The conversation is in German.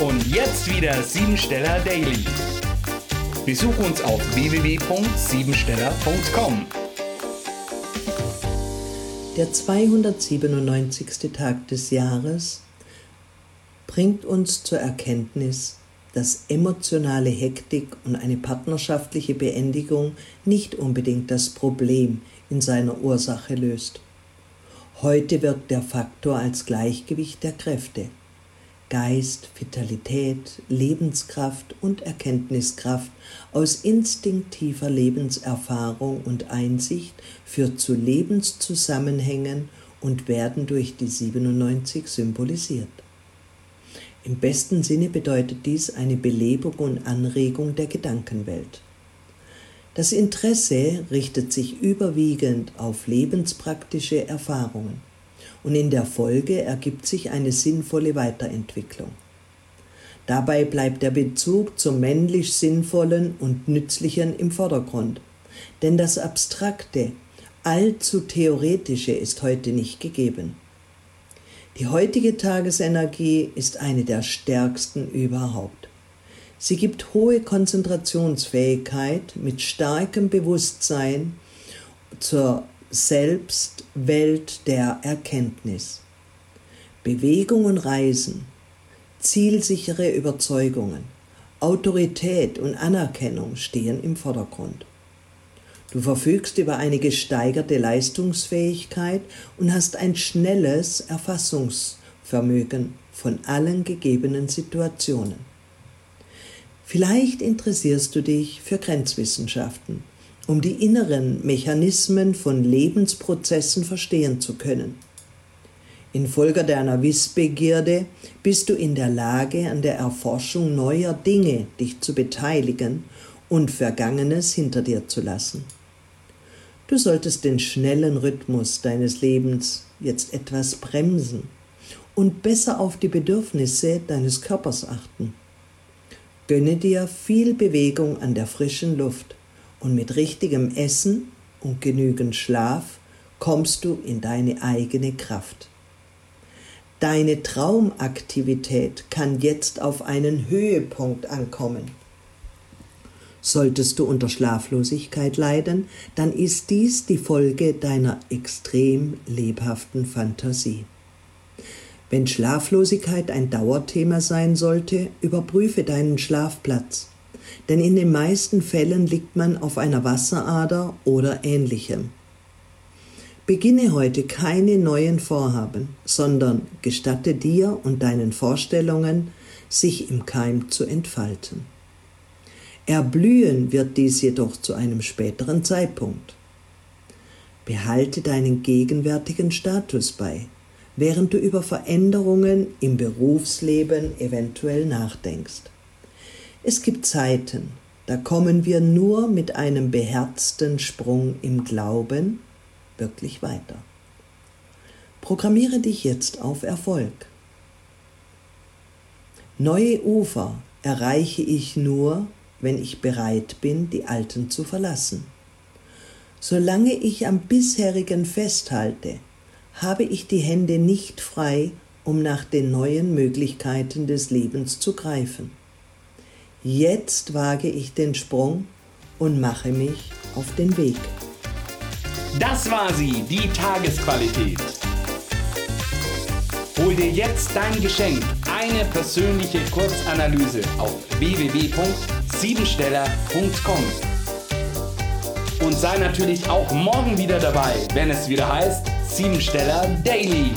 Und jetzt wieder Siebensteller Daily. Besuch uns auf www.siebensteller.com. Der 297. Tag des Jahres bringt uns zur Erkenntnis, dass emotionale Hektik und eine partnerschaftliche Beendigung nicht unbedingt das Problem in seiner Ursache löst. Heute wirkt der Faktor als Gleichgewicht der Kräfte. Geist, Vitalität, Lebenskraft und Erkenntniskraft aus instinktiver Lebenserfahrung und Einsicht führt zu Lebenszusammenhängen und werden durch die 97 symbolisiert. Im besten Sinne bedeutet dies eine Belebung und Anregung der Gedankenwelt. Das Interesse richtet sich überwiegend auf lebenspraktische Erfahrungen und in der Folge ergibt sich eine sinnvolle Weiterentwicklung. Dabei bleibt der Bezug zum männlich Sinnvollen und Nützlichen im Vordergrund, denn das Abstrakte, allzu Theoretische ist heute nicht gegeben. Die heutige Tagesenergie ist eine der stärksten überhaupt. Sie gibt hohe Konzentrationsfähigkeit mit starkem Bewusstsein zur Selbstwelt der Erkenntnis. Bewegung und Reisen, zielsichere Überzeugungen, Autorität und Anerkennung stehen im Vordergrund. Du verfügst über eine gesteigerte Leistungsfähigkeit und hast ein schnelles Erfassungsvermögen von allen gegebenen Situationen. Vielleicht interessierst du dich für Grenzwissenschaften, um die inneren Mechanismen von Lebensprozessen verstehen zu können. Infolge deiner Wissbegierde bist du in der Lage, an der Erforschung neuer Dinge dich zu beteiligen und Vergangenes hinter dir zu lassen. Du solltest den schnellen Rhythmus deines Lebens jetzt etwas bremsen und besser auf die Bedürfnisse deines Körpers achten. Gönne dir viel Bewegung an der frischen Luft und mit richtigem Essen und genügend Schlaf kommst du in deine eigene Kraft. Deine Traumaktivität kann jetzt auf einen Höhepunkt ankommen. Solltest du unter Schlaflosigkeit leiden, dann ist dies die Folge deiner extrem lebhaften Fantasie. Wenn Schlaflosigkeit ein Dauerthema sein sollte, überprüfe deinen Schlafplatz, denn in den meisten Fällen liegt man auf einer Wasserader oder ähnlichem. Beginne heute keine neuen Vorhaben, sondern gestatte dir und deinen Vorstellungen, sich im Keim zu entfalten. Erblühen wird dies jedoch zu einem späteren Zeitpunkt. Behalte deinen gegenwärtigen Status bei, während du über Veränderungen im Berufsleben eventuell nachdenkst. Es gibt Zeiten, da kommen wir nur mit einem beherzten Sprung im Glauben wirklich weiter. Programmiere dich jetzt auf Erfolg. Neue Ufer erreiche ich nur, wenn ich bereit bin, die alten zu verlassen. Solange ich am bisherigen festhalte, habe ich die Hände nicht frei, um nach den neuen Möglichkeiten des Lebens zu greifen. Jetzt wage ich den Sprung und mache mich auf den Weg. Das war sie, die Tagesqualität. Hol dir jetzt dein Geschenk, eine persönliche Kurzanalyse auf www.siebensteller.com. Und sei natürlich auch morgen wieder dabei, wenn es wieder heißt Siebensteller Daily.